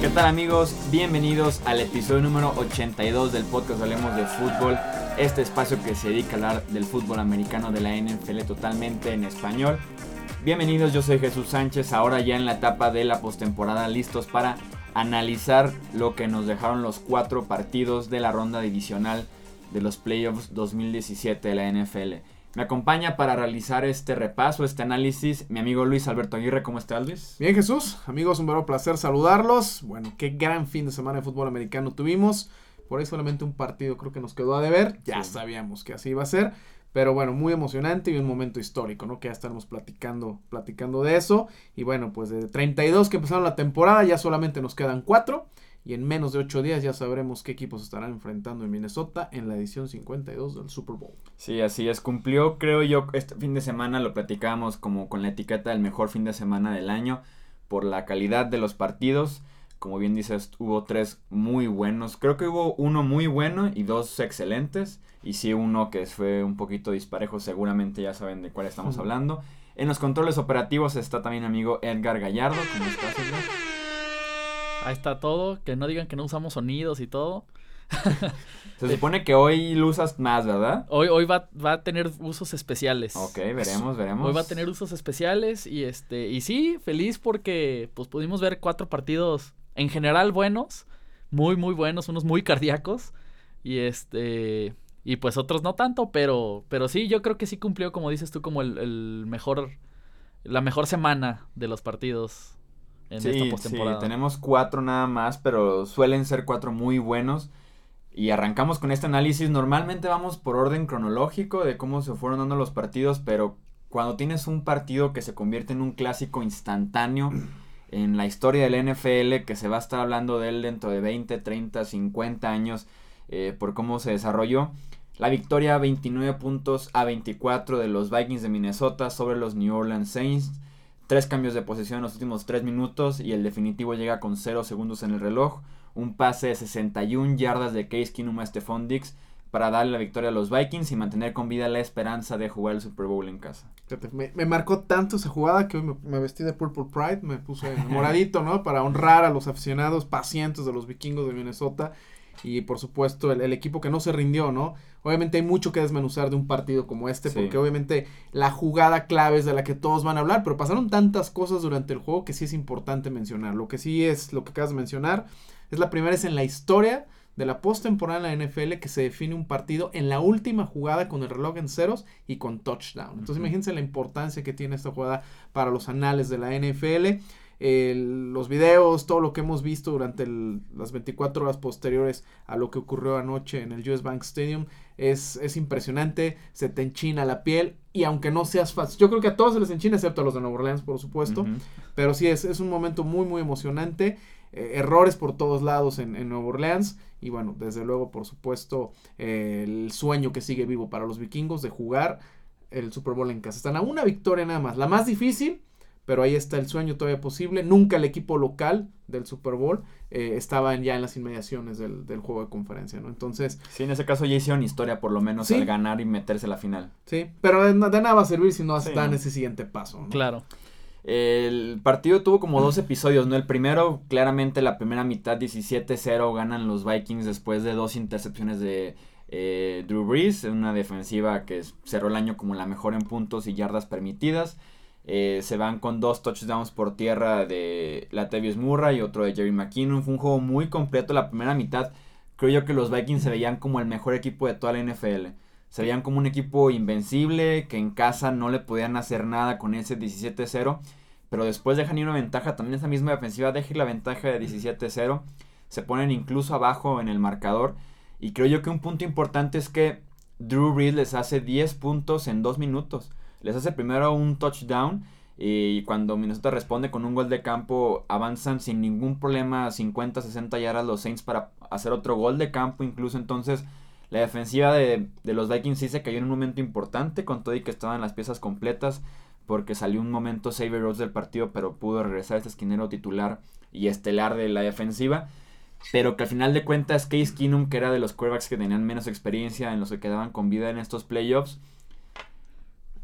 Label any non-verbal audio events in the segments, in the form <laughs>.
¿Qué tal amigos? Bienvenidos al episodio número 82 del podcast Hablemos de Fútbol, este espacio que se dedica a hablar del fútbol americano de la NFL totalmente en español. Bienvenidos, yo soy Jesús Sánchez, ahora ya en la etapa de la postemporada, listos para analizar lo que nos dejaron los cuatro partidos de la ronda divisional de los playoffs 2017 de la NFL. Me acompaña para realizar este repaso, este análisis, mi amigo Luis Alberto Aguirre. ¿Cómo estás, Luis? Bien, Jesús. Amigos, un verdadero placer saludarlos. Bueno, qué gran fin de semana de fútbol americano tuvimos. Por ahí solamente un partido creo que nos quedó a deber. Ya sabíamos que así iba a ser. Pero bueno, muy emocionante y un momento histórico, ¿no? Que ya estamos platicando, platicando de eso. Y bueno, pues de 32 que empezaron la temporada, ya solamente nos quedan 4. Y en menos de 8 días ya sabremos qué equipos estarán enfrentando en Minnesota en la edición 52 del Super Bowl. Sí, así es. Cumplió, creo yo, este fin de semana lo platicábamos como con la etiqueta del mejor fin de semana del año por la calidad de los partidos. Como bien dices, hubo tres muy buenos. Creo que hubo uno muy bueno y dos excelentes. Y sí, uno que fue un poquito disparejo. Seguramente ya saben de cuál estamos hablando. En los controles operativos está también amigo Edgar Gallardo. ¿Cómo estás, Edgar? Ahí está todo. Que no digan que no usamos sonidos y todo. Se supone que hoy lo usas más, ¿verdad? Hoy, hoy va, va a tener usos especiales. Ok, veremos, veremos. Hoy va a tener usos especiales y este y sí, feliz porque pues pudimos ver cuatro partidos en general buenos, muy muy buenos, unos muy cardíacos y este y pues otros no tanto, pero pero sí, yo creo que sí cumplió como dices tú como el, mejor la mejor semana de los partidos en esta postemporada. Sí, tenemos cuatro nada más, pero suelen ser cuatro muy buenos. Y arrancamos con este análisis. Normalmente vamos por orden cronológico de cómo se fueron dando los partidos, pero cuando tienes un partido que se convierte en un clásico instantáneo <clears throat> en la historia del NFL, que se va a estar hablando de él dentro de 20, 30, 50 años, eh, por cómo se desarrolló. La victoria 29 puntos a 24 de los Vikings de Minnesota sobre los New Orleans Saints. Tres cambios de posesión en los últimos tres minutos y el definitivo llega con 0 segundos en el reloj. Un pase de 61 yardas de Case Keenum a Stephon Dix para darle la victoria a los Vikings y mantener con vida la esperanza de jugar el Super Bowl en casa. Me, marcó tanto esa jugada que hoy me, vestí de Purple Pride, me puse moradito, ¿no? Para honrar a los aficionados pacientes de los vikingos de Minnesota y por supuesto el, equipo que no se rindió, ¿no? Obviamente hay mucho que desmenuzar de un partido como este, porque obviamente la jugada clave es de la que todos van a hablar, pero pasaron tantas cosas durante el juego que sí es importante mencionar. Lo que sí es, lo que acabas de mencionar, es la primera vez en la historia de la postemporada en la NFL que se define un partido en la última jugada con el reloj en ceros y con touchdown. Entonces imagínense la importancia que tiene esta jugada para los anales de la NFL. Los videos, todo lo que hemos visto durante las 24 horas posteriores a lo que ocurrió anoche en el US Bank Stadium es, es impresionante, se te enchina la piel y aunque no seas fácil, yo creo que a todos se les enchina excepto a los de Nueva Orleans por supuesto, pero sí es, es un momento muy muy emocionante eh, errores por todos lados en, en, Nueva Orleans. Y bueno, desde luego, por supuesto, el sueño que sigue vivo para los vikingos de jugar el Super Bowl en casa. Están a una victoria nada más. La más difícil, pero ahí está el sueño todavía posible. Nunca el equipo local del Super Bowl eh, estaba ya en las inmediaciones del, juego de conferencia, ¿no? Entonces... Sí, en ese caso ya hicieron historia, por lo menos, al ganar y meterse a la final. Sí, pero de, nada va a servir si no dan ese siguiente paso, Claro. El partido tuvo como dos episodios, ¿no? El primero, claramente la primera mitad 17-0 ganan los Vikings después de dos intercepciones de eh, Drew Brees, una defensiva que cerró el año como la mejor en puntos y yardas permitidas. Eh, se van con dos touchdowns por tierra de Latavius Murray y otro de Jerry McKinnon. Fue un juego muy completo la primera mitad. Creo yo que los Vikings se veían como el mejor equipo de toda la NFL. Se veían como un equipo invencible, que en casa no le podían hacer nada con ese 17-0 pero después dejan ir una ventaja, también esa misma defensiva deja la ventaja de 17-0, se ponen incluso abajo en el marcador, y creo yo que un punto importante es que Drew Brees les hace 10 puntos en 2 minutos, les hace primero un touchdown, y cuando Minnesota responde con un gol de campo, avanzan sin ningún problema 50, 60 yardas los Saints para hacer otro gol de campo. Incluso entonces la defensiva de, de los Vikings sí se cayó en un momento importante con todo y que estaban las piezas completas porque salió un momento Xavier Rhodes del partido, pero pudo regresar este esquinero titular y estelar de la defensiva. Pero que al final de cuentas, Case Keenum, que era de los quarterbacks que tenían menos experiencia en los que quedaban con vida en estos playoffs,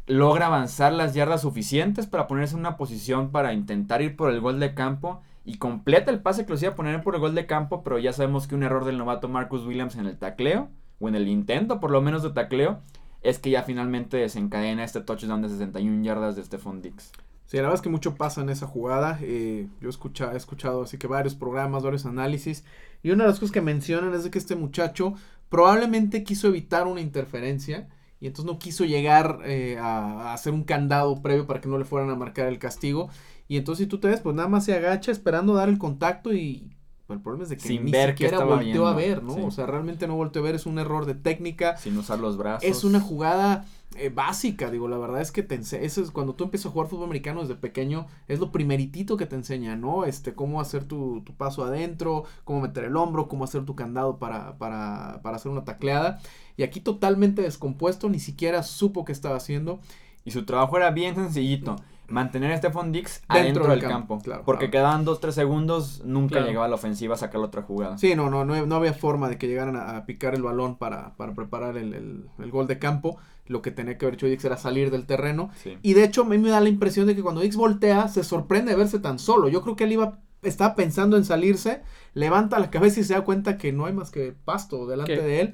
logra avanzar las yardas suficientes para ponerse en una posición para intentar ir por el gol de campo y completa el pase que los iba a poner por el gol de campo, pero ya sabemos que un error del novato Marcus Williams en el tacleo, o en el intento por lo menos de tacleo, es que ya finalmente desencadena este touchdown de 61 yardas de Stephon Dix. Sí, la verdad es que mucho pasa en esa jugada. Eh, yo he escuchado así que varios programas, varios análisis. Y una de las cosas que mencionan es de que este muchacho probablemente quiso evitar una interferencia. Y entonces no quiso llegar eh, a, a, hacer un candado previo para que no le fueran a marcar el castigo. Y entonces si tú te ves, pues nada más se agacha esperando dar el contacto y el problema es de que Sin ni ver que siquiera estaba volteó viendo, a ver, ¿no? sí. O sea, realmente no volteó a ver, es un error de técnica. Sin usar los brazos. Es una jugada eh, básica, digo, la verdad es que te eso es cuando tú empiezas a jugar fútbol americano desde pequeño, es lo primeritito que te enseña, ¿no? Este, cómo hacer tu, tu paso adentro, cómo meter el hombro, cómo hacer tu candado para, para, para hacer una tacleada. Y aquí totalmente descompuesto, ni siquiera supo qué estaba haciendo. Y su trabajo era bien sencillito. Mantener a Stephon Dix Dentro adentro del del campo, campo. claro, porque claro. quedaban 2-3 segundos, nunca Claro. llegaba a la ofensiva a sacar la otra jugada. Sí, no, no, no, no había forma de que llegaran a, a picar el balón para, para preparar el, el- el gol de campo. Lo que tenía que haber hecho Dix era salir del terreno. Sí. Y de hecho, a mí me da la impresión de que cuando Dix voltea, se sorprende de verse tan solo. Yo creo que él iba, estaba pensando en salirse, levanta la cabeza y se da cuenta que no hay más que pasto delante ¿Qué? de él.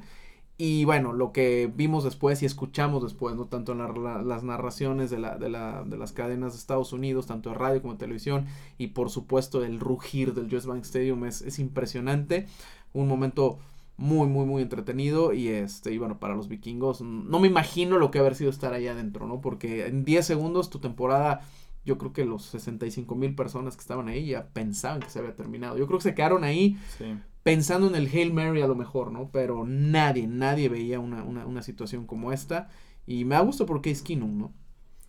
Y bueno, lo que vimos después y escuchamos después, no tanto en la- la- las narraciones de, la, de, la, de las cadenas de Estados Unidos, tanto de radio como de televisión, y por supuesto el rugir del US Bank Stadium es, es impresionante. Un momento muy, muy, muy entretenido. Y este, y bueno, para los vikingos, no me imagino lo que haber sido estar ahí adentro, ¿no? Porque en 10 segundos tu temporada, yo creo que los 65 mil personas que estaban ahí ya pensaban que se había terminado. Yo creo que se quedaron ahí Sí. Pensando en el Hail Mary a lo mejor, ¿no? Pero nadie, nadie veía una, una, una situación como esta. Y me da gusto por Case Keenum, ¿no?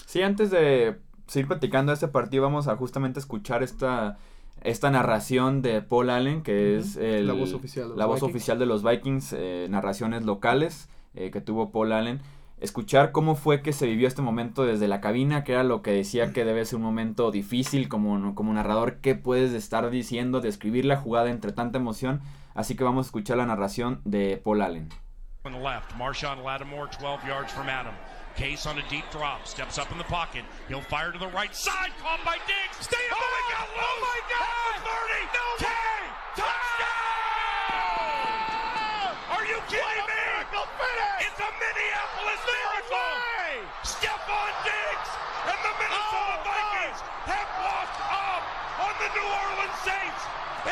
Sí, antes de seguir platicando de este partido, vamos a justamente escuchar esta, esta narración de Paul Allen, que es el- La voz oficial de los la voz Vikings. oficial de los Vikings, eh, narraciones locales eh, que tuvo Paul Allen. Escuchar cómo fue que se vivió este momento desde la cabina, que era lo que decía que debe ser un momento difícil como, como narrador, qué puedes estar diciendo, describir la jugada entre tanta emoción. Así que vamos a escuchar la narración de Paul Allen. On the left, Marshawn Lattimore, 12 yards from Adam. Case on a deep drop, steps up in the pocket. He'll fire to the right side, caught by Diggs. Stay oh, my God, oh my God! 30, no 10, touchdown! Are you kidding me? It's a Minneapolis miracle! Stephon Diggs and the Minnesota Vikings have walked up on the New Orleans Saints. It's a 61-yard Minneapolis miracle.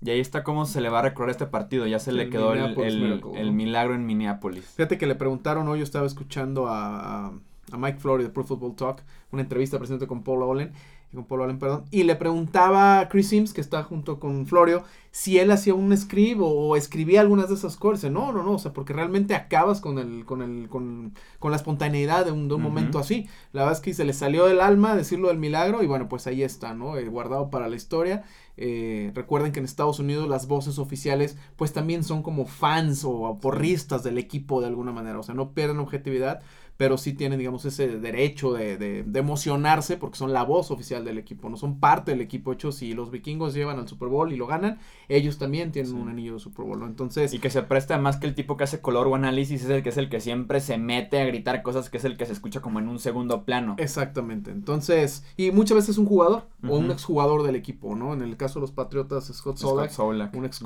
Y ahí está cómo se le va a recordar este partido. Ya se le quedó el, Minneapolis el- Miracle, el ¿no? milagro en Minneapolis. Fíjate que le preguntaron hoy, yo estaba escuchando a, Mike Flory de Pro Football Talk, una entrevista presente con Paul Allen, con Paul Allen, perdón, y le preguntaba a Chris Sims, que está junto con Florio, si él hacía un script o, o escribía algunas de esas cosas. No, no, no, o sea, porque realmente acabas con el, con el, con, con la espontaneidad de un, de un Ujú. momento así. La verdad es que se le salió del alma decirlo del milagro, y bueno, pues ahí está, ¿no? Eh, guardado para la historia. Eh, recuerden que en Estados Unidos las voces oficiales pues también son como fans o porristas del equipo de alguna manera, o sea, no pierden objetividad, pero sí tienen digamos ese derecho de, de- de emocionarse porque son la voz oficial del equipo, no son parte del equipo, de hecho si los vikingos llevan al Super Bowl y lo ganan, ellos también tienen Sí. un anillo de Super Bowl, ¿no? Entonces... Y que se presta más que el tipo que hace color o análisis es el que es el que siempre se mete a gritar cosas que es el que se escucha como en un segundo plano. Exactamente. Entonces, y muchas veces un jugador o un exjugador del equipo, ¿no? En el caso de los Patriotas, Scott Scott Solak, Solak, un ex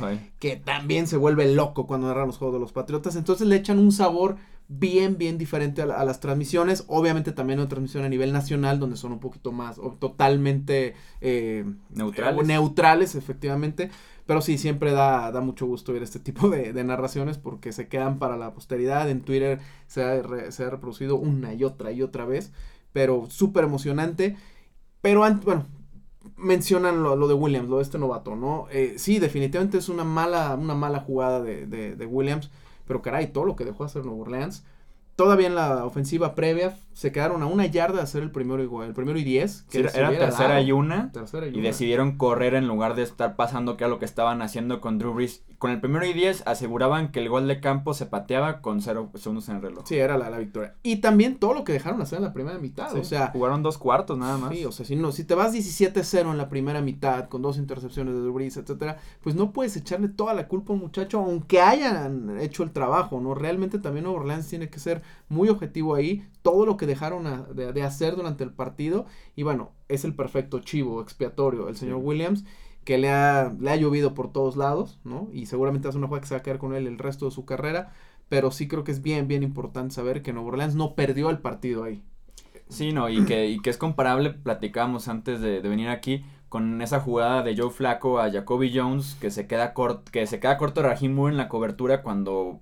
ahí. que también se vuelve loco cuando narra los juegos de los Patriotas. Entonces le echan un sabor bien, bien diferente a, la- a las transmisiones. Obviamente también una transmisión a nivel nacional donde son un poquito más o totalmente eh, Neutrales. eh, neutrales, efectivamente. Pero sí, siempre da, da mucho gusto ver este tipo de, de narraciones porque se quedan para la posteridad. En Twitter se ha, re- se ha reproducido una y otra y otra vez. Pero súper emocionante. Pero antes, bueno, mencionan lo, lo de Williams, lo de este novato, ¿no? Eh, sí, definitivamente es una mala, una mala jugada de, de- de Williams, pero caray, todo lo que dejó hacer Nueva Orleans, todavía en la ofensiva previa se quedaron a una yarda de hacer el primero y, gol- el primero y diez. Sí, era tercera dado. y una. Tercera y Y una. decidieron correr en lugar de estar pasando que era lo que estaban haciendo con Drew Brees. Con el primero y 10 aseguraban que el gol de campo se pateaba con cero segundos en el reloj. Sí, era la, la victoria. Y también todo lo que dejaron hacer en la primera mitad. Sí, O sea, jugaron dos cuartos nada más. Sí, o sea, si, no, si te vas 17-0 en la primera mitad con dos intercepciones de Drew etcétera, pues no puedes echarle toda la culpa a un muchacho, aunque hayan hecho el trabajo, ¿no? Realmente también Nueva Orleans tiene que ser muy objetivo ahí, todo lo que dejaron a- de, de hacer durante el partido, y bueno, es el perfecto chivo expiatorio, el señor Sí. Williams, que le ha, le ha llovido por todos lados, ¿no? Y seguramente hace una jugada que se va a quedar con él el resto de su carrera, pero sí creo que es bien, bien importante saber que Nueva Orleans no perdió el partido ahí. Sí, no, y que, y que es comparable, platicábamos antes de, venir aquí, con esa jugada de Joe Flaco a Jacoby Jones, que se queda que se queda corto Moore en la cobertura cuando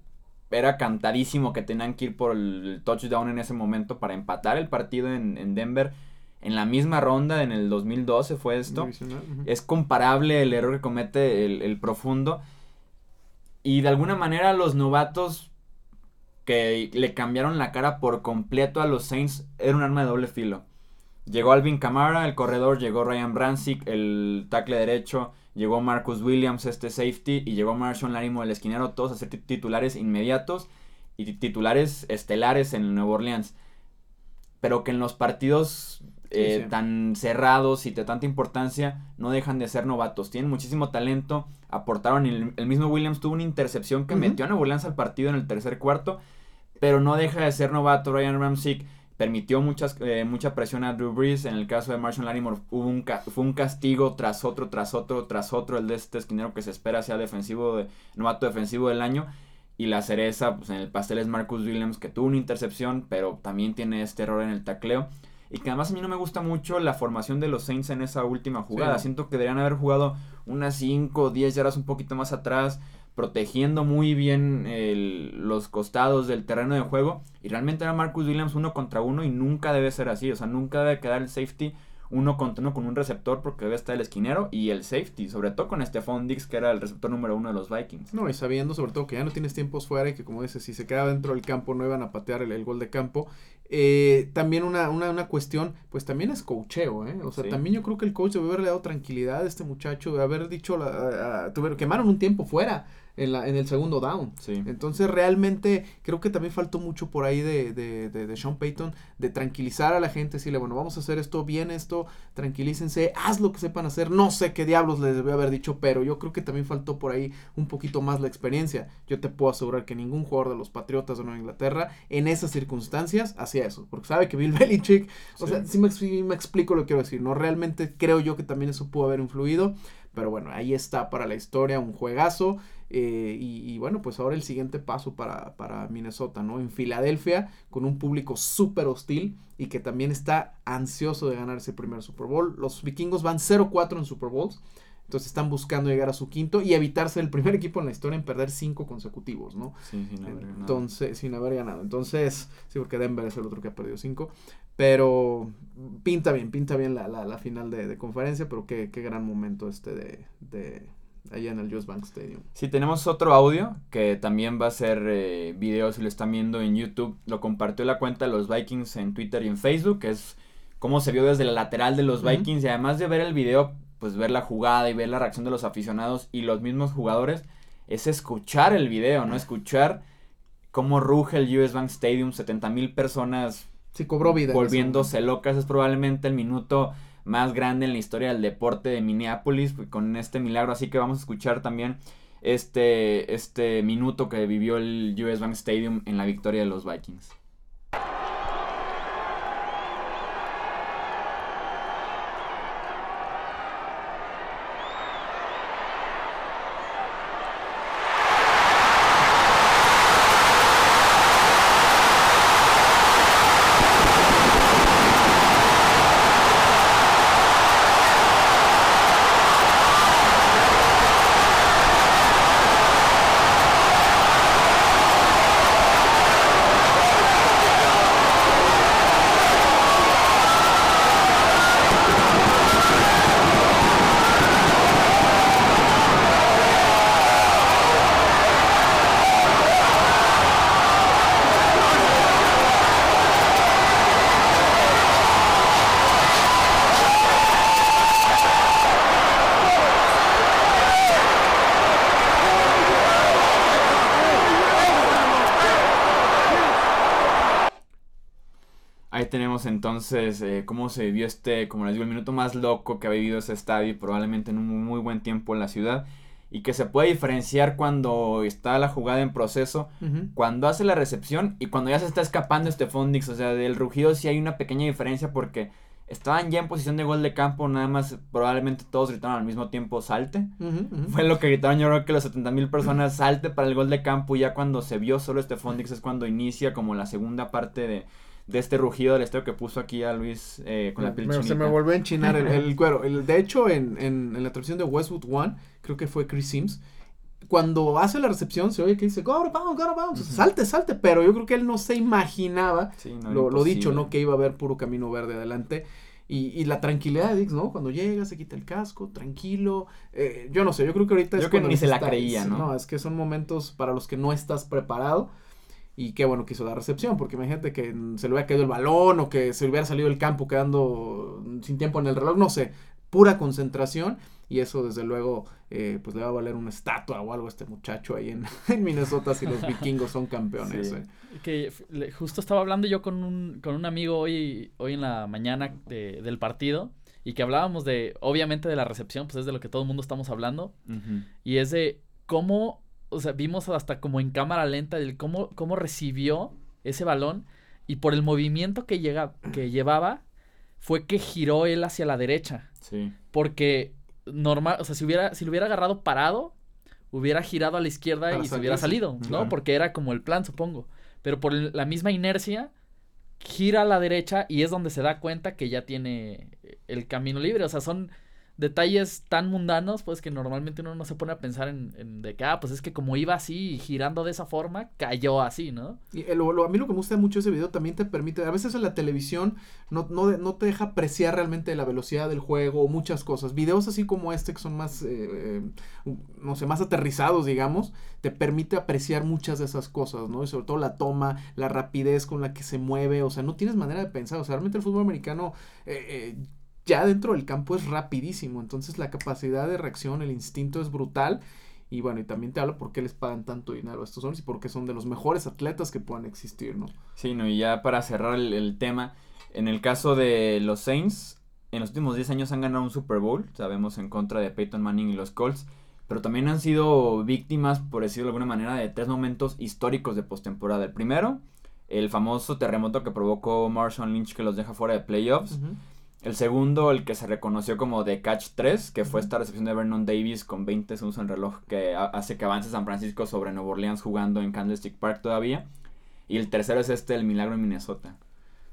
era cantadísimo que tenían que ir por el touchdown en ese momento para empatar el partido en Denver. En la misma ronda, en el 2012 fue esto. Es comparable el error que comete el, el profundo. Y de alguna manera los novatos que le cambiaron la cara por completo a los Saints era un arma de doble filo. Llegó Alvin Kamara, el corredor, llegó Ryan Brancic, el tackle derecho, llegó Marcus Williams, este safety, y llegó Marshall Larimo, el esquinero, todos a ser ti- titulares inmediatos y ti- titulares estelares en el Nuevo Orleans. Pero que en los partidos eh, sí. tan cerrados y de tanta importancia no dejan de ser novatos. Tienen muchísimo talento, aportaron, el, el mismo Williams tuvo una intercepción que metió a Orleans al partido en el tercer cuarto, pero no deja de ser novato. Ryan Ramsick permitió muchas, eh, mucha presión a Drew Brees. En el caso de Marshall Lattimore hubo un fue un castigo tras otro, tras otro, tras otro. El de este esquinero que se espera sea defensivo, de, novato defensivo del año. Y la cereza pues, en el pastel es Marcus Williams, que tuvo una intercepción, pero también tiene este error en el tacleo. Y que además a mí no me gusta mucho la formación de los Saints en esa última jugada. Siento que deberían haber jugado unas 5 o 10 yardas un poquito más atrás, protegiendo muy bien el- los costados del terreno de juego. Y realmente era Marcus Williams uno contra uno y nunca debe ser así. O sea, nunca debe quedar el safety uno contra uno con un receptor porque debe estar el esquinero y el safety. Sobre todo con Stephon Dix, que era el receptor número uno de los Vikings. No, y sabiendo sobre todo que ya no tienes tiempos fuera y que como dices, si se queda dentro del campo no iban a patear el, el gol de campo. Eh, también una, una, una cuestión, pues también es coacheo, ¿eh? O sea, Sí. también yo creo que el coach debe haberle dado tranquilidad a este muchacho, de haber dicho, la, a- a- tuvieron- quemaron un tiempo fuera en, la, en el segundo down. Sí. Entonces realmente creo que también faltó mucho por ahí de, de, de, de Sean Payton de tranquilizar a la gente, decirle, bueno, vamos a hacer esto, bien esto, tranquilícense, haz lo que sepan hacer, no sé qué diablos les debió haber dicho, pero yo creo que también faltó por ahí un poquito más la experiencia. Yo te puedo asegurar que ningún jugador de los Patriotas de Nueva Inglaterra en esas circunstancias hacía eso, porque sabe que Bill <laughs> Belichick, o Sí. sea, si me, si me explico lo que quiero decir, ¿no? Realmente creo yo que también eso pudo haber influido, pero bueno, ahí está para la historia un juegazo. Eh, y, y bueno, pues ahora el siguiente paso para, para Minnesota, ¿no? En Filadelfia, con un público súper hostil y que también está ansioso de ganar ese primer Super Bowl. Los vikingos van 0-4 en Super Bowls. Entonces están buscando llegar a su quinto y evitarse el primer equipo en la historia en perder cinco consecutivos, ¿no? Sí, sin haber ganado. Entonces, sin haber ganado. Entonces, sí, porque Denver es el otro que ha perdido cinco. Pero pinta bien, pinta bien la, la, la final de, de conferencia, pero qué, qué gran momento este de, de allá en el US Bank Stadium. Sí, tenemos otro audio que también va a ser eh, video si lo están viendo en YouTube. Lo compartió la cuenta de los Vikings en Twitter y en Facebook, que es cómo se vio desde la lateral de los. Vikings. Y además de ver el video, pues ver la jugada y ver la reacción de los aficionados y los mismos jugadores, es escuchar el video, ¿no? Escuchar cómo ruge el US Bank Stadium, 70 mil personas Sí, cobró vida. volviéndose locas. Es probablemente el minuto más grande en la historia del deporte de Minneapolis pues, con este milagro. Así que vamos a escuchar también este, este minuto que vivió el US Bank Stadium en la victoria de los Vikings. Entonces eh, cómo se vivió este, como les digo, el minuto más loco que ha vivido ese estadio, probablemente en un muy buen tiempo en la ciudad. Y que se puede diferenciar cuando está la jugada en proceso, cuando hace la recepción y cuando ya se está escapando este Dix. O sea, del rugido sí hay una pequeña diferencia porque estaban ya en posición de gol de campo, nada más probablemente todos gritaron al mismo tiempo salte. Fue lo que gritaron yo creo que los 70 mil personas salte para el gol de campo y ya cuando se vio solo este Dix es cuando inicia como la segunda parte de, de este rugido del estero que puso aquí a Luis eh, con la piel Me- se me volvió a enchinar el, el <laughs> cuero. El- de hecho, en, en, en la transmisión de Westwood One, creo que fue Chris Sims, cuando hace la recepción se oye que dice, go bounds, go out of bounds", Ujú. salte, salte, pero yo creo que él no se imaginaba Sí, no, lo, lo dicho. ¿no? Que iba a haber puro camino verde adelante. Y, y la tranquilidad de Dix, ¿no? Cuando llega, se quita el casco, tranquilo. eh, yo no sé, yo creo que ahorita Yo es que ni se la creía, ¿no? No, es que son momentos para los que no estás preparado. Y qué bueno que hizo la recepción, porque imagínate que se le hubiera caído el balón o que se le hubiera salido el campo quedando mm, sin tiempo en el reloj, no sé, pura concentración. Y eso, desde luego, eh, pues le va a valer una estatua o algo a este muchacho ahí en, <laughs> en Minnesota si los <laughs> vikingos son campeones. Sí. eh. Que f- le- justo estaba hablando yo con un, con un amigo hoy, hoy en la mañana de- del partido y que hablábamos de, obviamente de la recepción, pues es de lo que todo el mundo estamos hablando, y es de cómo, o sea, vimos hasta como en cámara lenta del cómo, cómo recibió ese balón y por el movimiento que, llega, que <clears throat> llevaba fue que giró él hacia la derecha. Sí. Porque normal, o sea, si hubiera, si lo hubiera agarrado parado, hubiera girado a la izquierda Para y se hubiera salido, ¿no? Claro. Porque era como el plan, supongo. Pero por el- la misma inercia, gira a la derecha y es donde se da cuenta que ya tiene el camino libre. O sea, son detalles tan mundanos, pues que normalmente uno no se pone a pensar en, en de que, ah, pues es que como iba así girando de esa forma, cayó así, ¿no? Y eh, lo- lo- a mí lo que me gusta mucho ese video también te permite, a veces en la televisión no, no, no te deja apreciar realmente la velocidad del juego o muchas cosas. Videos así como este que son más, eh, eh, no sé, más aterrizados, digamos, te permite apreciar muchas de esas cosas, ¿no? Y sobre todo la toma, la rapidez con la que se mueve, o sea, no tienes manera de pensar, o sea, realmente el fútbol americano... ya dentro del campo es rapidísimo, entonces la capacidad de reacción, el instinto es brutal y bueno, y también te habla por qué les pagan tanto dinero a estos hombres y porque son de los mejores atletas que puedan existir, ¿no? Sí, no, y ya para cerrar el, el tema, en el caso de los Saints, en los últimos 10 años han ganado un Super Bowl, sabemos, en contra de Peyton Manning y los Colts, pero también han sido víctimas, por decirlo de alguna manera, de tres momentos históricos de postemporada. El primero, el famoso terremoto que provocó Marshall Lynch que los deja fuera de playoffs. El segundo, el que se reconoció como de Catch 3, que fue esta recepción de Vernon Davis con 20 segundos en el reloj que ha- hace que avance San Francisco sobre Nueva Orleans jugando en Candlestick Park todavía. Y el tercero es este, el milagro en Minnesota.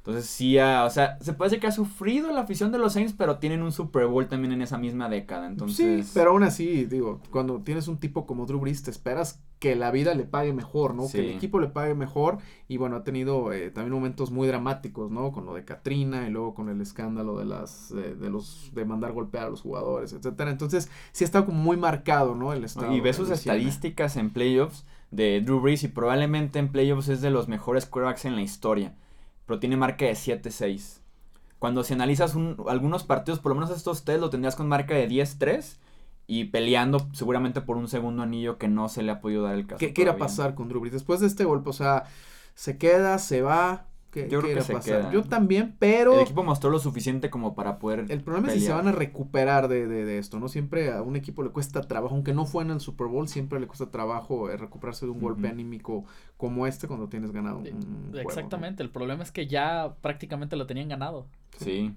Entonces sí, ha- o sea, se puede decir que ha sufrido la afición de los Saints, pero tienen un Super Bowl también en esa misma década. Entonces, Sí, pero aún así, digo, cuando tienes un tipo como Drew Brees, te esperas que la vida le pague mejor, ¿no? Que el equipo le pague mejor. Y bueno, ha tenido eh, también momentos muy dramáticos, ¿no? Con lo de Katrina y luego con el escándalo de las, eh, de los, de mandar golpear a los jugadores, etcétera. Entonces, sí está como muy marcado, ¿no? El estado. y ves sus estadísticas en playoffs de Drew Brees y probablemente en playoffs es de los mejores quarterbacks en la historia. Pero tiene marca de 7-6. Cuando si analizas un- algunos partidos, por lo menos estos tres, lo tendrías con marca de 10-3 y peleando seguramente por un segundo anillo que no se le ha podido dar el caso. ¿Qué, qué irá a pasar con Drew Brees? Después de este golpe, o sea, ¿se queda, se va? ¿Qué, Yo creo que se pasar? Yo también, pero... El equipo mostró lo suficiente como para poder. El problema es si se van a recuperar de, de, de esto, ¿no? Siempre a un equipo le cuesta trabajo, aunque no fue en el Super Bowl, siempre le cuesta trabajo eh, recuperarse de un golpe anímico como este cuando tienes ganado un, un juego, ¿no? Exactamente, el problema es que ya prácticamente lo tenían ganado. Sí.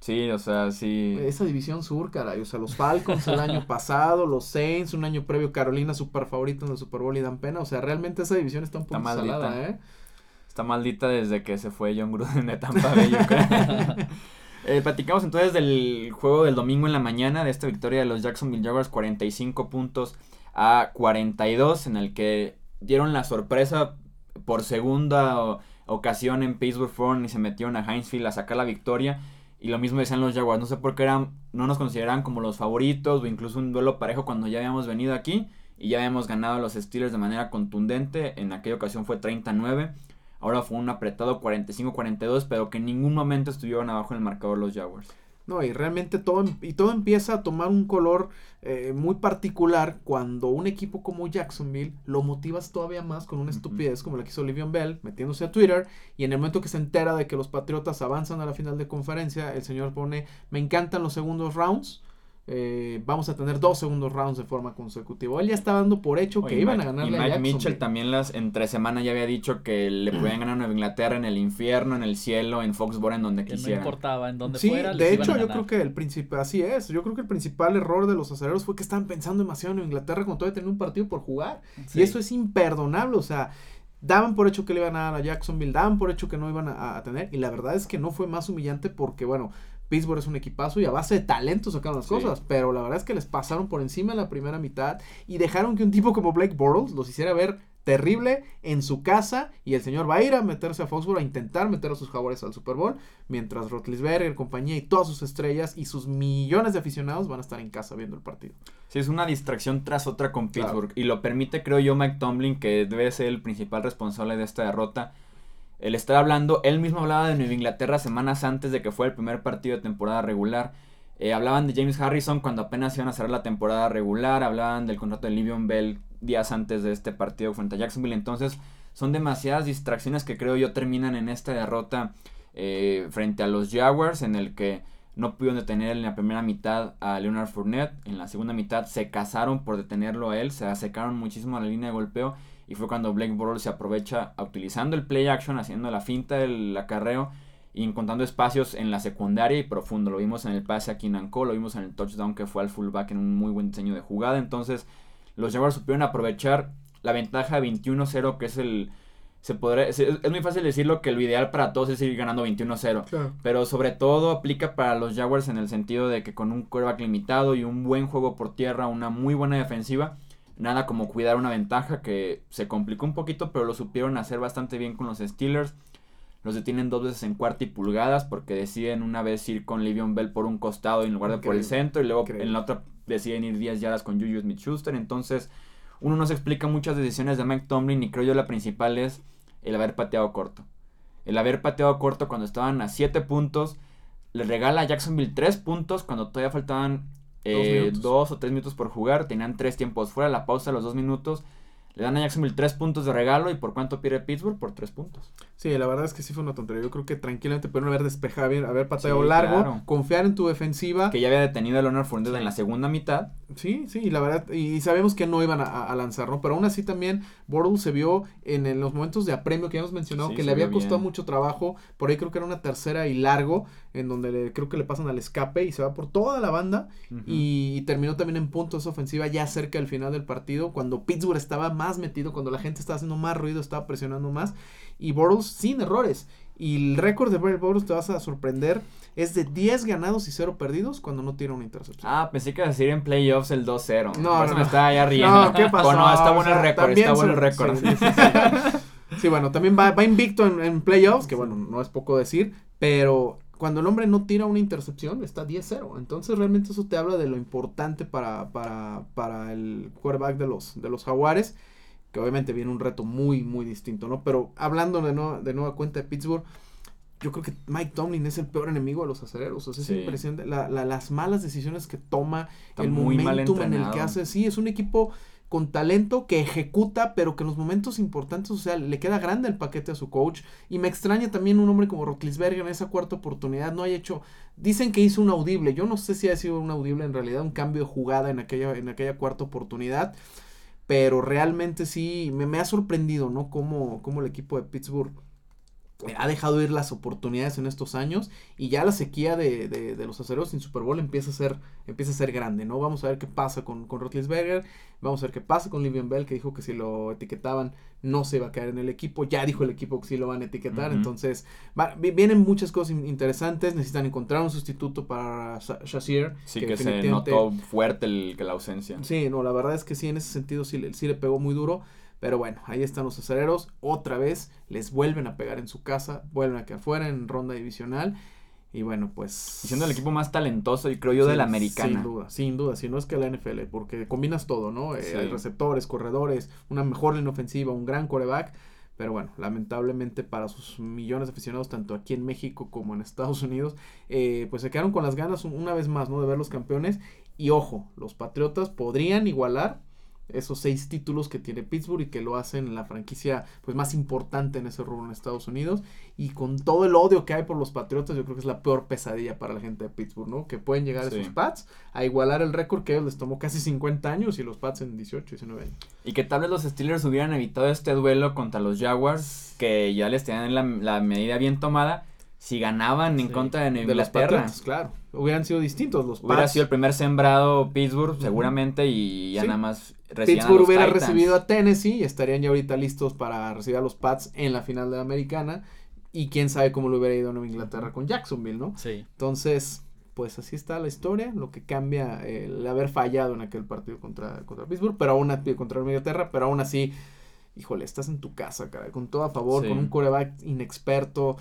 Sí, o sea, sí. Esa división sur, caray, o sea, los Falcons el año <laughs> pasado, los Saints, un año previo Carolina super favorito en el Super Bowl y dan pena, o sea, realmente esa división está un poco salada, ¿eh? Está maldita desde que se fue John Gruden de Tampa Bay, yo creo. <laughs> Eh, platicamos entonces del juego del domingo en la mañana, de esta victoria de los Jacksonville Jaguars, 45 puntos a 42, en el que dieron la sorpresa por segunda o- ocasión en Pittsburgh Forum y se metieron a Hinesfield a sacar la victoria. Y lo mismo decían los Jaguars, no sé por qué eran, no nos consideraban como los favoritos o incluso un duelo parejo cuando ya habíamos venido aquí y ya habíamos ganado a los Steelers de manera contundente. En aquella ocasión fue 39. Ahora fue un apretado 45-42, pero que en ningún momento estuvieron abajo en el marcador los Jaguars. No, y realmente todo, y todo empieza a tomar un color eh, muy particular cuando un equipo como Jacksonville lo motivas todavía más con una estupidez como la que hizo Livion Bell metiéndose a Twitter y en el momento que se entera de que los Patriotas avanzan a la final de conferencia, el señor pone, me encantan los segundos rounds, eh, vamos a tener dos segundos rounds de forma consecutiva. Él ya está dando por hecho que Oye, iban Mike- a ganarle y a Mike. Mitchell también las entre semana ya había dicho que le podían ganar a Nueva Inglaterra en el infierno, en el cielo, en Foxborough, en donde Que no quisieran. importaba en dónde Sí, fuera. les de iban hecho, yo ganar. creo que el principal, así es, yo creo que el principal error de los aceleros fue que estaban pensando demasiado en Inglaterra cuando todavía tenían un partido por jugar. Sí. Y eso es imperdonable, o sea, daban por hecho que le iban a dar a Jacksonville, daban por hecho que no iban a, a tener, y la verdad es que no fue más humillante porque, bueno, Pittsburgh es un equipazo y a base de talento sacaron las Sí. cosas, pero la verdad es que les pasaron por encima en la primera mitad y dejaron que un tipo como Blake Bortles los hiciera ver terrible en su casa y el señor va a ir a meterse a Foxborough a intentar meter a sus jaguares al Super Bowl, mientras Rotlisberger, compañía y todas sus estrellas y sus millones de aficionados van a estar en casa viendo el partido. Sí, es una distracción tras otra con Claro. Pittsburgh. Y lo permite, creo yo, Mike Tomlin, que debe ser el principal responsable de esta derrota. El estar hablando, él mismo hablaba de Nueva Inglaterra semanas antes de que fue el primer partido de temporada regular. Eh, hablaban de James Harrison cuando apenas iban a cerrar la temporada regular. Hablaban del contrato de Livion Bell días antes de este partido frente a Jacksonville. Entonces, son demasiadas distracciones que creo yo terminan en esta derrota eh, frente a los Jaguars, en el que no pudieron detener en la primera mitad a Leonard Fournette. En la segunda mitad se casaron por detenerlo a él. Se acercaron muchísimo a la línea de golpeo. Y fue cuando Blake Bortles se aprovecha utilizando el play action, haciendo la finta del acarreo y encontrando espacios en la secundaria y profundo. Lo vimos en el pase a Keenan Cole, lo vimos en el touchdown que fue al fullback en un muy buen diseño de jugada. Entonces, los Jaguars supieron aprovechar la ventaja 21-0, que es el. Se podrá, es, es muy fácil decirlo que lo ideal para todos es ir ganando 21-0. Claro. Pero sobre todo aplica para los Jaguars en el sentido de que con un quarterback limitado y un buen juego por tierra, una muy buena defensiva, nada como cuidar una ventaja que se complicó un poquito, pero lo supieron hacer bastante bien con los Steelers. Los detienen dos veces en cuarta y pulgadas porque deciden una vez ir con Livion Bell por un costado en lugar de por el centro y luego increíble. en la otra deciden ir 10 yardas con Juju Smith-Schuster. Entonces, uno no se explica muchas decisiones de Mike Tomlin y creo yo la principal es el haber pateado corto. El haber pateado corto cuando estaban a 7 puntos. Le regala a Jacksonville 3 puntos cuando todavía faltaban eh, minutos. dos o tres minutos por jugar. Tenían tres tiempos fuera. La pausa los dos minutos. Le dan a Jacksonville 3 puntos de regalo. ¿Y por cuánto pierde Pittsburgh? Por 3 puntos. Sí, la verdad es que sí fue una tontería. Yo creo que tranquilamente pudieron haber despejado bien, haber pateado Sí, largo, claro. confiar en tu defensiva. Que ya había detenido a Leonard Fournette en la segunda mitad. Sí, sí, y la verdad, y sabemos que no iban a, lanzar, ¿no? Pero aún así también Bortles se vio en, en los momentos de apremio que ya hemos mencionado Sí, que le había costado bien. mucho trabajo. Por ahí creo que era una tercera y largo, en donde le- creo que le pasan al escape y se va por toda la banda. Ujú. y, terminó también en puntos ofensiva ya cerca del final del partido, cuando Pittsburgh estaba más metido, cuando la gente estaba haciendo más ruido, estaba presionando más. Y Bortles sin errores. Y el récord de Brett Bortles, te vas a sorprender, es de 10 ganados y 0 perdidos cuando no tiene una intercepción. Ah, pensé que iba a decir en playoffs el 2-0. No, Por eso no, me no. estaba ya riendo. No, ¿qué pasó? Oh, no, está O bueno el récord, está bueno el récord. Sí, sí, sí. <laughs> Sí, bueno, también va, va invicto en, en playoffs, que bueno, no es poco decir, pero cuando el hombre no tira una intercepción, está 10-0. Entonces realmente eso te habla de lo importante para, para, para el quarterback de los, de los jaguares, que obviamente viene un reto muy, muy distinto, ¿no? Pero hablando de, nueva- de nueva cuenta de Pittsburgh, yo creo que Mike Tomlin es el peor enemigo de los aceleros. O sea, es Sí. impresionante la- la- las malas decisiones que toma, Está el muy mal momentum en el que hace. Sí, es un equipo con talento que ejecuta, pero que en los momentos importantes, o sea, le queda grande el paquete a su coach. Y me extraña también un hombre como Rocklisberger en esa cuarta oportunidad no haya hecho. Dicen que hizo un audible. Yo no sé si ha sido un audible en realidad, un cambio de jugada en aquella, en aquella cuarta oportunidad. Pero realmente sí, me, me ha sorprendido, ¿no? Cómo, cómo el equipo de Pittsburgh eh, ha dejado ir las oportunidades en estos años y ya la sequía de, de, los aceros sin Super Bowl empieza a ser empieza a ser grande, ¿no? Vamos a ver qué pasa con, con Roethlisberger, vamos a ver qué pasa con Livian Bell, que dijo que si lo etiquetaban no se iba a caer en el equipo, ya dijo el equipo que sí lo van a etiquetar, entonces va- vienen muchas cosas in- interesantes, necesitan encontrar un sustituto para Sha- Shazier, Sí que se notó fuerte el, que la ausencia. Sí, no, la verdad es que sí, en ese sentido sí, le- sí le pegó muy duro. Pero bueno, ahí están los acereros. Otra vez les vuelven a pegar en su casa. Vuelven a quedar fuera en ronda divisional. Y bueno, pues. Y siendo el equipo más talentoso, y creo yo, de Sí, la americana. Sin duda, sin duda. Si no es que la NFL, porque combinas todo, ¿no? Eh, Sí. receptores, corredores, una mejor línea ofensiva, un gran coreback. Pero bueno, lamentablemente para sus millones de aficionados, tanto aquí en México como en Estados Unidos, eh, pues se quedaron con las ganas una vez más, ¿no? De ver los campeones. Y ojo, los Patriotas podrían igualar esos seis títulos que tiene Pittsburgh y que lo hacen la franquicia pues más importante en ese rubro en Estados Unidos y con todo el odio que hay por los Patriotas yo creo que es la peor pesadilla para la gente de Pittsburgh, ¿no? Que pueden llegar Sí. esos Pats a igualar el récord que a ellos les tomó casi 50 años y los Pats en 18, 19 años. Y que tal vez los Steelers hubieran evitado este duelo contra los Jaguars, que ya les tenían la, la medida bien tomada, si ganaban en Sí. contra de De los Inglaterra. Patriotas, claro. Hubieran sido distintos los Hubiera Pats. sido el primer sembrado Pittsburgh, seguramente, y ya Sí. nada más Pittsburgh hubiera Titans. recibido a Tennessee y estarían ya ahorita listos para recibir a los Pats en la final de la americana. Y quién sabe cómo le hubiera ido a Nueva Inglaterra con Jacksonville, ¿no? Sí. Entonces, pues así está la historia. Lo que cambia eh, el haber fallado en aquel partido contra, contra Pittsburgh, pero aún así, contra Nueva Inglaterra, pero aún así, híjole, estás en tu casa, caray, con todo a favor, Sí. con un coreback inexperto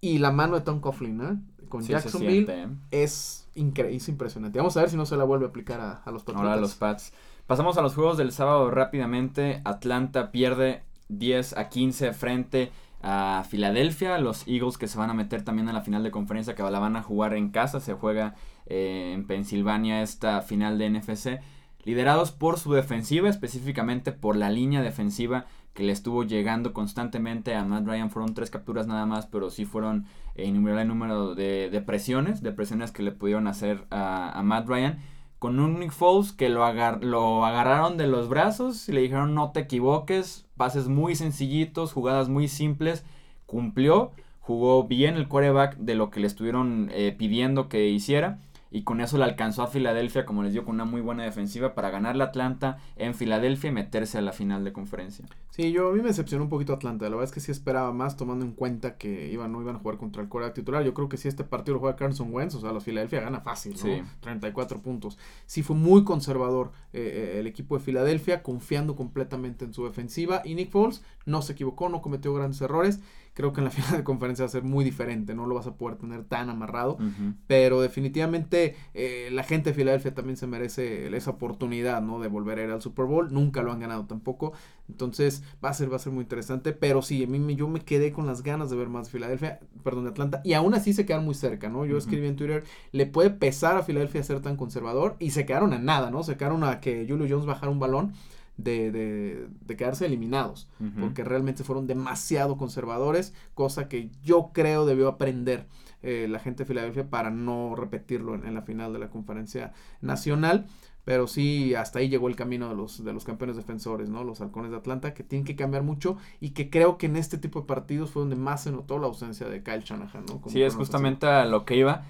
y la mano de Tom Coughlin, ¿eh? Con Sí, Jacksonville siente, ¿eh? es, impresionante. Vamos a ver si no se la vuelve a aplicar a, a los Patriotas. Ahora los Pats. Pasamos a los juegos del sábado rápidamente. Atlanta pierde 10 a 15 frente a Filadelfia. Los Eagles que se van a meter también a la final de conferencia que la van a jugar en casa. Se juega eh, en Pensilvania esta final de NFC. Liderados por su defensiva, específicamente por la línea defensiva que le estuvo llegando constantemente a Matt Ryan. Fueron tres capturas nada más, pero sí fueron eh, innumerable número de, de presiones, de presiones que le pudieron hacer a, a Matt Ryan con un Nick Foles que lo, agar- lo agarraron de los brazos y le dijeron no te equivoques, pases muy sencillitos, jugadas muy simples, cumplió, jugó bien el quarterback de lo que le estuvieron eh, pidiendo que hiciera y con eso le alcanzó a Filadelfia, como les digo, con una muy buena defensiva para ganar la Atlanta en Filadelfia y meterse a la final de conferencia. Sí, yo a mí me decepcionó un poquito Atlanta. La verdad es que sí esperaba más, tomando en cuenta que iban, no iban a jugar contra el Corea titular. Yo creo que si este partido lo juega Carson Wentz, o sea, los Filadelfia gana fácil, ¿no? Sí. 34 puntos. Sí fue muy conservador eh, eh, el equipo de Filadelfia, confiando completamente en su defensiva. Y Nick Foles no se equivocó, no cometió grandes errores. Creo que en la <laughs> final de conferencia va a ser muy diferente, no lo vas a poder tener tan amarrado. Pero definitivamente eh, la gente de Filadelfia también se merece esa oportunidad, ¿no? De volver a ir al Super Bowl. Nunca lo han ganado tampoco. Entonces va a ser, va a ser muy interesante. Pero sí, a mí me, yo me quedé con las ganas de ver más de Filadelfia, perdón, de Atlanta. Y aún así se quedaron muy cerca, ¿no? Yo escribí en Twitter, le puede pesar a Filadelfia ser tan conservador. Y se quedaron a nada, ¿no? Se quedaron a que Julio Jones bajara un balón de, de, de quedarse eliminados porque realmente fueron demasiado conservadores, cosa que yo creo debió aprender eh, la gente de Filadelfia para no repetirlo en, en la final de la conferencia nacional. Pero sí, hasta ahí llegó el camino de los, de los campeones defensores, ¿no? Los halcones de Atlanta, que tienen que cambiar mucho y que creo que en este tipo de partidos fue donde más se notó la ausencia de Kyle Shanahan, ¿no? Como Sí, es justamente a lo que iba.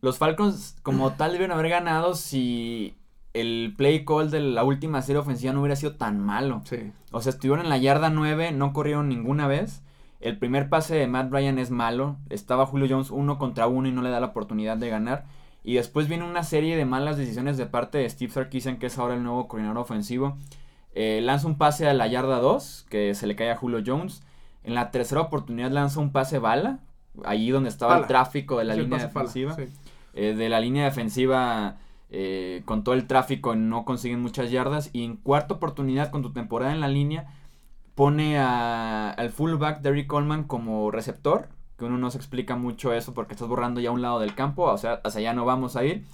Los Falcons, como tal, deben haber ganado si el play call de la última serie ofensiva no hubiera sido tan malo. Sí, O sea, estuvieron en la yarda 9, no corrieron ninguna vez. El primer pase de Matt Ryan es malo. Estaba Julio Jones uno contra uno y no le da la oportunidad de ganar. Y después viene una serie de malas decisiones de parte de Steve Sarkisian, que es ahora el nuevo coordinador ofensivo. Eh, lanza un pase a la yarda 2, que se le cae a Julio Jones. En la tercera oportunidad lanza un pase bala, allí donde estaba el tráfico de la Sí, línea defensiva sí. eh, de la línea defensiva eh, con todo el tráfico no consiguen muchas yardas y en cuarta oportunidad con tu temporada en la línea pone a- al fullback Derrick Coleman como receptor que uno no se explica mucho eso porque estás borrando ya un lado del campo o sea hacia allá no vamos a ir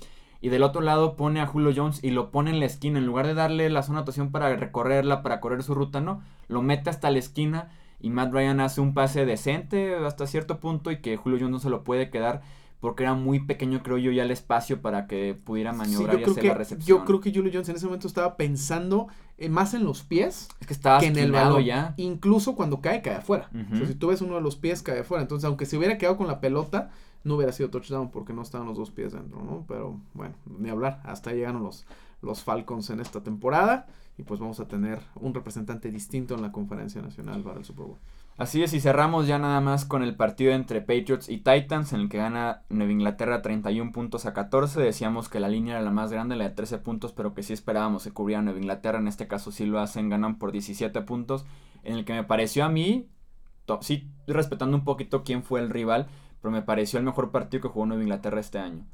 y del otro lado pone a Julio Jones y lo pone en la esquina en lugar de darle la zona de anotación para recorrerla para correr su ruta no lo mete hasta la esquina y Matt Ryan hace un pase decente hasta cierto punto y que Julio Jones no se lo puede quedar porque era muy pequeño, creo yo, ya el espacio para que pudiera maniobrar y hacer la recepción. yo creo que Julio Jones en ese momento estaba pensando eh, más en los pies es que estaba que en el balón. ya. Incluso cuando cae, cae afuera. Ujú. O sea, si tú ves uno de los pies, cae afuera. Entonces, aunque se hubiera quedado con la pelota, no hubiera sido touchdown porque no estaban los dos pies dentro, ¿no? Pero bueno, ni hablar. Hasta ahí llegaron los, los Falcons en esta temporada. Y pues vamos a tener un representante distinto en la conferencia nacional para el Super Bowl. Así es, y cerramos ya nada más con el partido entre Patriots y Titans, en el que gana Nueva Inglaterra 31 puntos a 14. Decíamos que la línea era la más grande, la de 13 puntos, pero que sí esperábamos se cubría Nueva Inglaterra. En este caso sí lo hacen, ganan por 17 puntos, en el que me pareció a mí, sí respetando un poquito quién fue el rival, pero me pareció el mejor partido que jugó Nueva Inglaterra este año.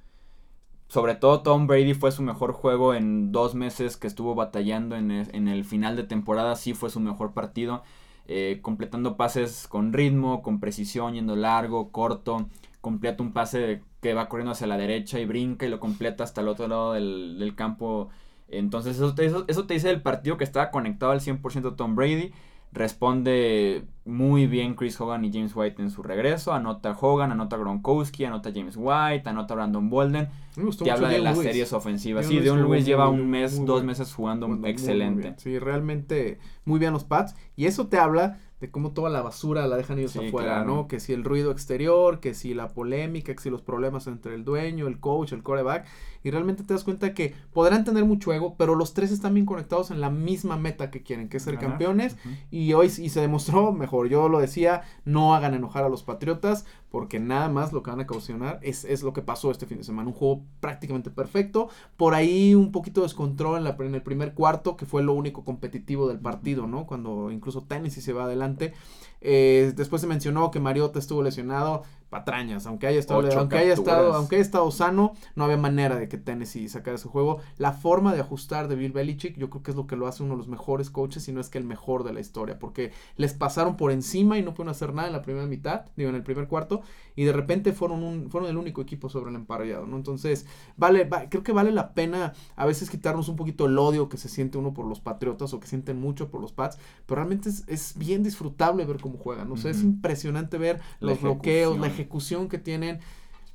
Sobre todo Tom Brady fue su mejor juego en dos meses que estuvo batallando en el, en el final de temporada, sí fue su mejor partido. Eh, completando pases con ritmo, con precisión, yendo largo, corto, completa un pase que va corriendo hacia la derecha y brinca y lo completa hasta el otro lado del, del campo. Entonces eso te, eso, eso te dice del partido que estaba conectado al 100% Tom Brady. Responde muy bien Chris Hogan y James White en su regreso. Anota Hogan, anota Gronkowski, anota James White, anota Brandon Bolden. Que mucho habla de las Lewis. series ofensivas. Dion Sí, Dion Lewis lleva un mes, dos bueno. meses jugando excelente. Sí, realmente muy bien los Pats. Y eso te habla de cómo toda la basura la dejan ellos Sí, afuera, claro. ¿no? Que si el ruido exterior, que si la polémica, que si los problemas entre el dueño, el coach, el coreback. Y realmente te das cuenta que podrán tener mucho ego, pero los tres están bien conectados en la misma meta que quieren, que es ser Ganar. campeones. Y hoy y se demostró, mejor, yo lo decía, no hagan enojar a los Patriotas, porque nada más lo que van a causar es, es lo que pasó este fin de semana. Un juego prácticamente perfecto. Por ahí un poquito de descontrol en, la, en el primer cuarto, que fue lo único competitivo del partido, ¿no? Cuando incluso Tennessee se va adelante. Eh, después se mencionó que Mariota estuvo lesionado. Patrañas, aunque haya estado, Ocho aunque haya estado, aunque haya estado sano, no había manera de que Tennessee sacara ese juego. La forma de ajustar de Bill Belichick, yo creo que es lo que lo hace uno de los mejores coaches, si no es que el mejor de la historia, porque les pasaron por encima y no pudieron hacer nada en la primera mitad, digo en el primer cuarto, y de repente fueron un, fueron el único equipo sobre el emparellado, ¿no? Entonces, vale, va- creo que vale la pena a veces quitarnos un poquito el odio que se siente uno por los Patriotas o que sienten mucho por los Pats, pero realmente es, es bien disfrutable ver cómo juegan, ¿no? O sea, es impresionante ver La los bloqueos, la ejecución. que tienen.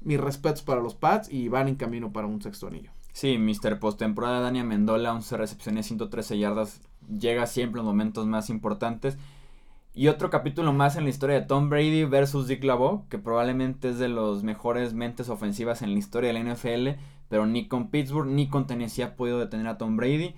Mis respetos para los Pats y van en camino para un sexto anillo. Sí, Mr. Postemporada, Dani Amendola, 11 recepciones, 113 yardas, llega siempre en los momentos más importantes. Y otro capítulo más en la historia de Tom Brady versus Dick LeBeau, que probablemente es de los mejores mentes ofensivas en la historia de la NFL, pero ni con Pittsburgh ni con Tennessee ha podido detener a Tom Brady.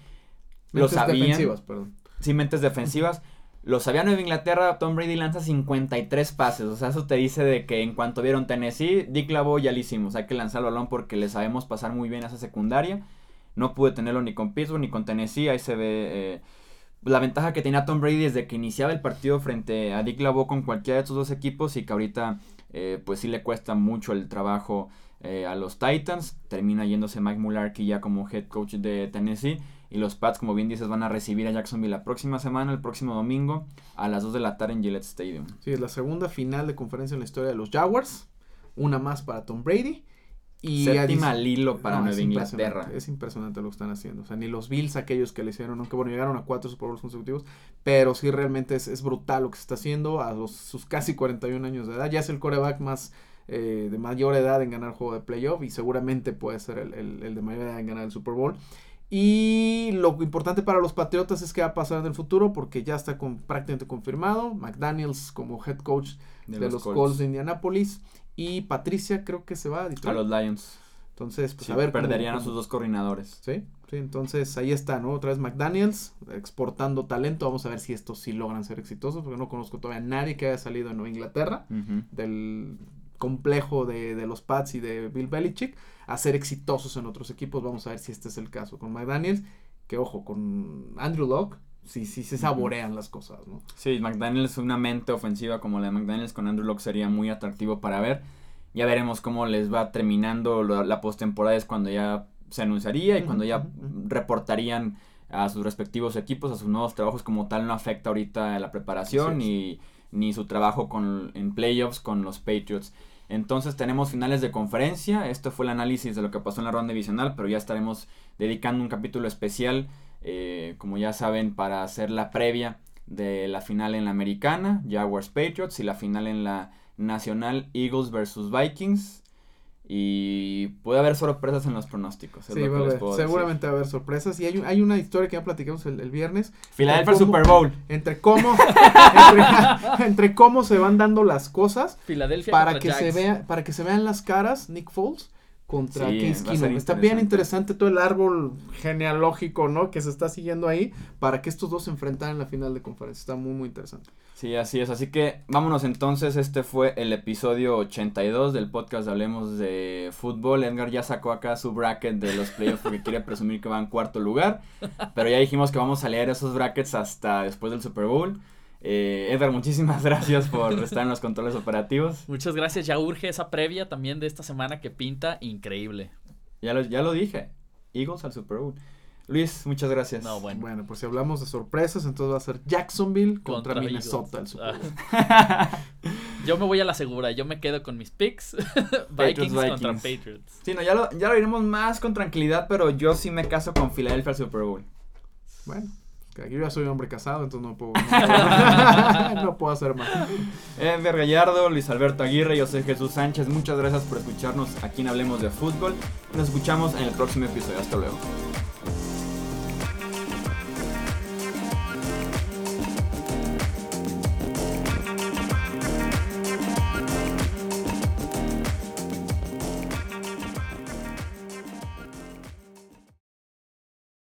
Lo Mentes sabían. defensivas, perdón. Sí, mentes defensivas. Lo sabía Nueva Inglaterra, Tom Brady lanza 53 pases. O sea, eso te dice de que en cuanto vieron Tennessee, Dick LeBeau ya lo hicimos. Hay que lanzar el balón porque le sabemos pasar muy bien a esa secundaria. No pude tenerlo ni con Pittsburgh ni con Tennessee. Ahí se ve eh, la ventaja que tenía Tom Brady desde que iniciaba el partido frente a Dick LeBeau con cualquiera de estos dos equipos y que ahorita eh, pues sí le cuesta mucho el trabajo eh, a los Titans. Termina yéndose Mike Mularkey ya como head coach de Tennessee. Y los Pats, como bien dices, van a recibir a Jacksonville la próxima semana, el próximo domingo, a las 2 de la tarde en Gillette Stadium. Sí, es la segunda final de conferencia en la historia de los Jaguars. Una más para Tom Brady. Y Séptima al hilo para No, Nueva Inglaterra. Es impresionante lo que están haciendo. O sea, ni los Bills, aquellos que le hicieron, aunque bueno, llegaron a cuatro Super Bowls consecutivos, pero sí realmente es, es brutal lo que se está haciendo a los, sus casi 41 años de edad. Ya es el coreback más eh, de mayor edad en ganar juego de playoff y seguramente puede ser el, el- el de mayor edad en ganar el Super Bowl. Y lo importante para los Patriotas es que va a pasar en el futuro porque ya está con, prácticamente confirmado. McDaniels como head coach de, los, Colts. de Indianapolis. Y Patricia creo que se va a A Detroit. los Lions. Entonces, pues Sí, a ver. cómo- perderían a sus dos coordinadores. Sí, sí, entonces ahí está, ¿no? Otra vez McDaniels exportando talento. Vamos a ver si estos sí logran ser exitosos, porque no conozco todavía a nadie que haya salido de Nueva Inglaterra, del complejo de, de los Pats y de Bill Belichick, a ser exitosos en otros equipos. Vamos a ver si este es el caso con McDaniels, que ojo, con Andrew Locke, sí, sí se saborean las cosas, ¿no? Sí, McDaniels, una mente ofensiva como la de McDaniels con Andrew Locke sería muy atractivo para ver. Ya veremos cómo les va terminando la, la postemporada, es cuando ya se anunciaría y cuando ya reportarían a sus respectivos equipos, a sus nuevos trabajos como tal, no afecta ahorita la preparación ni, ni su trabajo con, en playoffs con los Patriots. Entonces tenemos finales de conferencia, esto fue el análisis de lo que pasó en la ronda divisional, pero ya estaremos dedicando un capítulo especial, eh, como ya saben, para hacer la previa de la final en la americana, Jaguars Patriots, y la final en la nacional, Eagles versus Vikings. Y puede haber sorpresas en los pronósticos. es Sí, lo que va a les decir. seguramente va a haber sorpresas. Y hay, un- hay una historia que ya platicamos el, el viernes, Philadelphia ¿Cómo? Super Bowl. entre cómo, <laughs> entre, entre cómo se van dando las cosas Filadelfia para que se Jags. vea, para que se vean las caras Nick Foles contra Sí, Case Keenum. Está bien interesante. interesante todo el árbol genealógico, ¿no? Que se está siguiendo ahí para que estos dos se enfrentaran en la final de conferencia. Está muy muy interesante. Sí, así es. Así que vámonos entonces. Este fue el episodio 82 del podcast de Hablemos de Fútbol. Edgar ya sacó acá su bracket de los playoffs porque quiere presumir que va en cuarto lugar. Pero ya dijimos que vamos a leer esos brackets hasta después del Super Bowl. Eh, Edgar, muchísimas <laughs> gracias por estar en los controles operativos. Muchas gracias, ya urge esa previa también de esta semana que pinta increíble. Ya lo, ya lo dije. Eagles al Super Bowl. Luis, muchas gracias. No, bueno. Bueno, pues si hablamos de sorpresas, entonces va a ser Jacksonville contra, Contra Minnesota el. Super Bowl. Ah. <laughs> Yo me voy a la segura, yo me quedo con mis picks. <laughs> Vikings, contra Vikings. Patriots. Sí, no, ya lo, ya lo iremos más con tranquilidad, pero yo sí me caso con Filadelfia al Super Bowl. Bueno, yo ya soy un hombre casado, entonces no puedo, <laughs> no puedo, <laughs> no puedo hacer más. Edgar Gallardo, Luis Alberto Aguirre, yo soy Jesús Sánchez. Muchas gracias por escucharnos aquí en Hablemos de Fútbol. Nos escuchamos en el próximo episodio. Hasta luego.